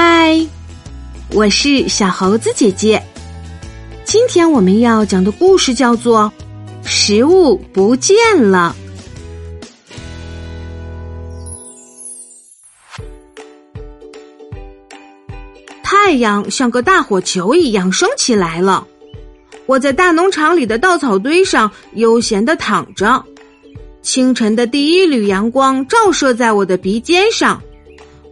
嗨，我是小猴子姐姐。今天我们要讲的故事叫做《食物不见了》。太阳像个大火球一样升起来了。我在大农场里的稻草堆上悠闲的躺着，清晨的第一缕阳光照射在我的鼻尖上。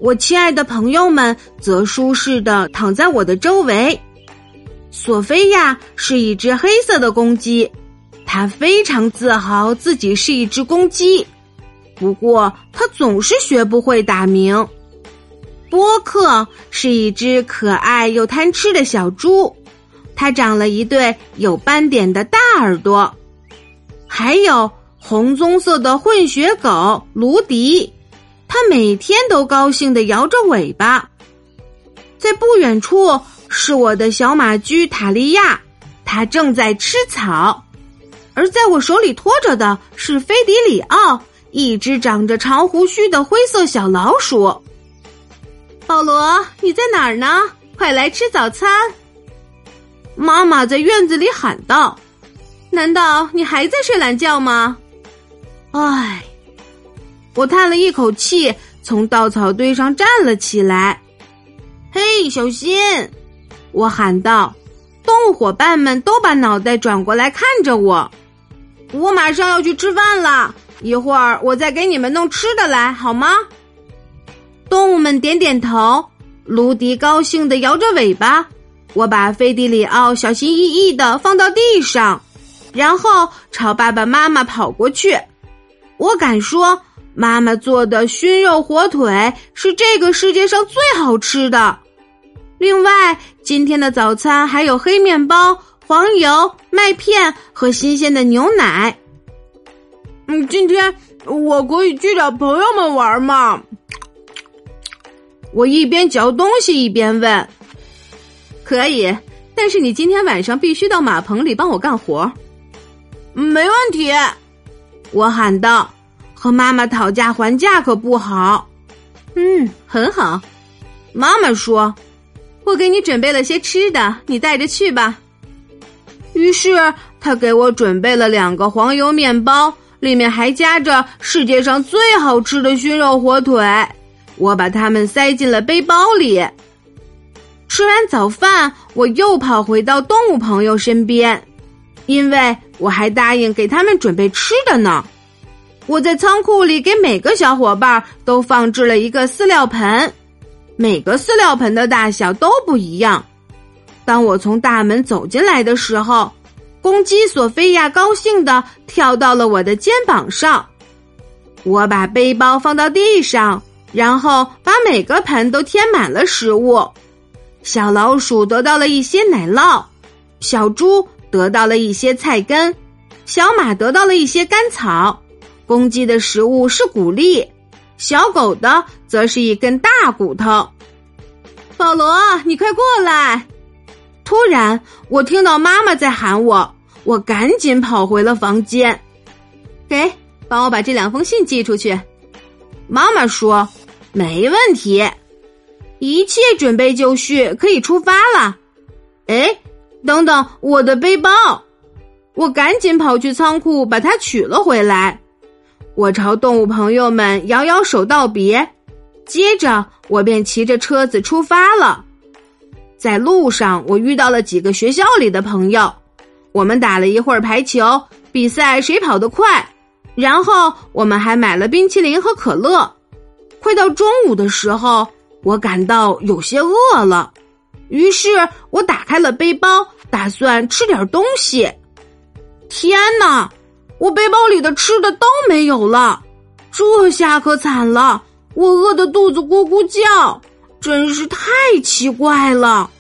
我亲爱的朋友们则舒适的躺在我的周围。索菲亚是一只黑色的公鸡，它非常自豪自己是一只公鸡。不过，它总是学不会打鸣。波克是一只可爱又贪吃的小猪，它长了一对有斑点的大耳朵。还有红棕色的混血狗卢迪。它每天都高兴的摇着尾巴，在不远处是我的小马驹塔利亚，它正在吃草；而在我手里托着的是菲迪里奥，一只长着长胡须的灰色小老鼠。保罗，你在哪儿呢？快来吃早餐！妈妈在院子里喊道：“难道你还在睡懒觉吗？”唉。我叹了一口气，从稻草堆上站了起来。“嘿，小心！”我喊道。动物伙伴们都把脑袋转过来看着我。我马上要去吃饭了，一会儿我再给你们弄吃的来，好吗？动物们点点头。卢迪高兴的摇着尾巴。我把菲迪里奥小心翼翼的放到地上，然后朝爸爸妈妈跑过去。我敢说。妈妈做的熏肉火腿是这个世界上最好吃的。另外，今天的早餐还有黑面包、黄油、麦片和新鲜的牛奶。嗯，今天我可以去找朋友们玩吗？我一边嚼东西一边问。可以，但是你今天晚上必须到马棚里帮我干活。没问题，我喊道。和妈妈讨价还价可不好。嗯，很好。妈妈说：“我给你准备了些吃的，你带着去吧。”于是他给我准备了两个黄油面包，里面还夹着世界上最好吃的熏肉火腿。我把它们塞进了背包里。吃完早饭，我又跑回到动物朋友身边，因为我还答应给他们准备吃的呢。我在仓库里给每个小伙伴都放置了一个饲料盆，每个饲料盆的大小都不一样。当我从大门走进来的时候，公鸡索菲亚高兴的跳到了我的肩膀上。我把背包放到地上，然后把每个盆都填满了食物。小老鼠得到了一些奶酪，小猪得到了一些菜根，小马得到了一些干草。公鸡的食物是谷粒，小狗的则是一根大骨头。保罗，你快过来！突然，我听到妈妈在喊我，我赶紧跑回了房间。给，帮我把这两封信寄出去。妈妈说：“没问题，一切准备就绪，可以出发了。”哎，等等，我的背包！我赶紧跑去仓库把它取了回来。我朝动物朋友们摇摇手道别，接着我便骑着车子出发了。在路上，我遇到了几个学校里的朋友，我们打了一会儿排球，比赛谁跑得快。然后我们还买了冰淇淋和可乐。快到中午的时候，我感到有些饿了，于是我打开了背包，打算吃点东西。天哪！我背包里的吃的都没有了，这下可惨了！我饿得肚子咕咕叫，真是太奇怪了。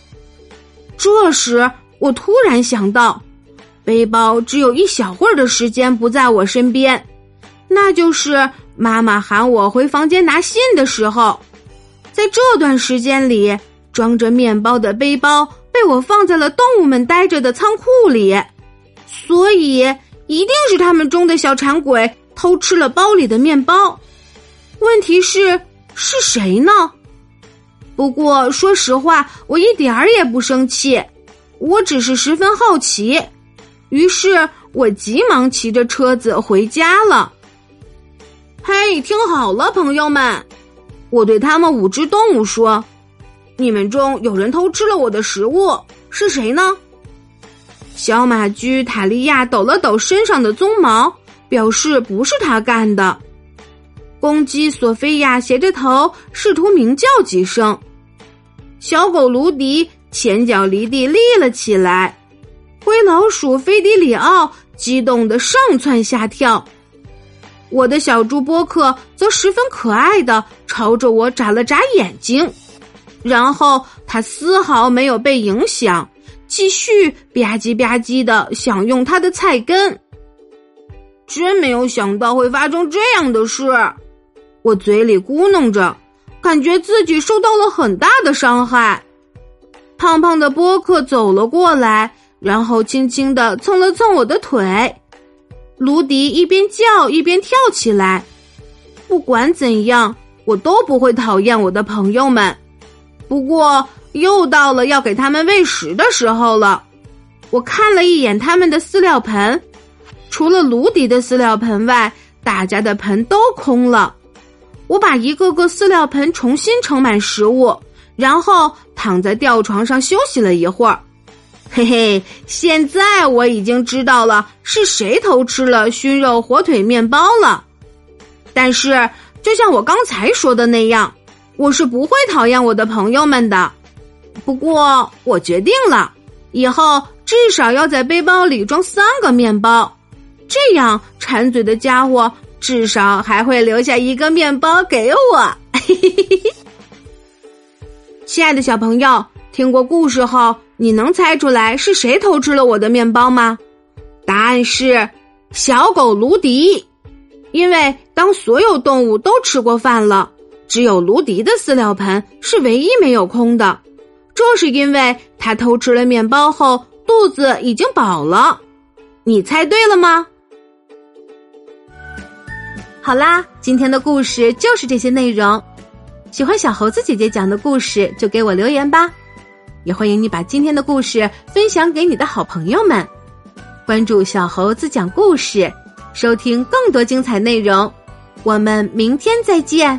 这时，我突然想到，背包只有一小会儿的时间不在我身边，那就是妈妈喊我回房间拿信的时候。在这段时间里，装着面包的背包被我放在了动物们待着的仓库里，所以。一定是他们中的小馋鬼偷吃了包里的面包。问题是是谁呢？不过说实话，我一点儿也不生气，我只是十分好奇。于是我急忙骑着车子回家了。嘿，听好了，朋友们，我对他们五只动物说：“你们中有人偷吃了我的食物，是谁呢？”小马驹塔利亚抖了抖身上的鬃毛，表示不是他干的。公鸡索菲亚斜着头，试图鸣叫几声。小狗卢迪前脚离地立了起来，灰老鼠菲迪里奥激动的上蹿下跳。我的小猪波克则十分可爱的朝着我眨了眨眼睛，然后他丝毫没有被影响。继续吧唧吧唧的享用他的菜根，真没有想到会发生这样的事。我嘴里咕哝着，感觉自己受到了很大的伤害。胖胖的波克走了过来，然后轻轻的蹭了蹭我的腿。卢迪一边叫一边跳起来。不管怎样，我都不会讨厌我的朋友们。不过。又到了要给他们喂食的时候了。我看了一眼他们的饲料盆，除了卢迪的饲料盆外，大家的盆都空了。我把一个个饲料盆重新盛满食物，然后躺在吊床上休息了一会儿。嘿嘿，现在我已经知道了是谁偷吃了熏肉火腿面包了。但是，就像我刚才说的那样，我是不会讨厌我的朋友们的。不过，我决定了，以后至少要在背包里装三个面包，这样馋嘴的家伙至少还会留下一个面包给我。亲爱的小朋友，听过故事后，你能猜出来是谁偷吃了我的面包吗？答案是小狗卢迪，因为当所有动物都吃过饭了，只有卢迪的饲料盆是唯一没有空的。这是因为他偷吃了面包后，肚子已经饱了。你猜对了吗？好啦，今天的故事就是这些内容。喜欢小猴子姐姐讲的故事，就给我留言吧。也欢迎你把今天的故事分享给你的好朋友们。关注小猴子讲故事，收听更多精彩内容。我们明天再见。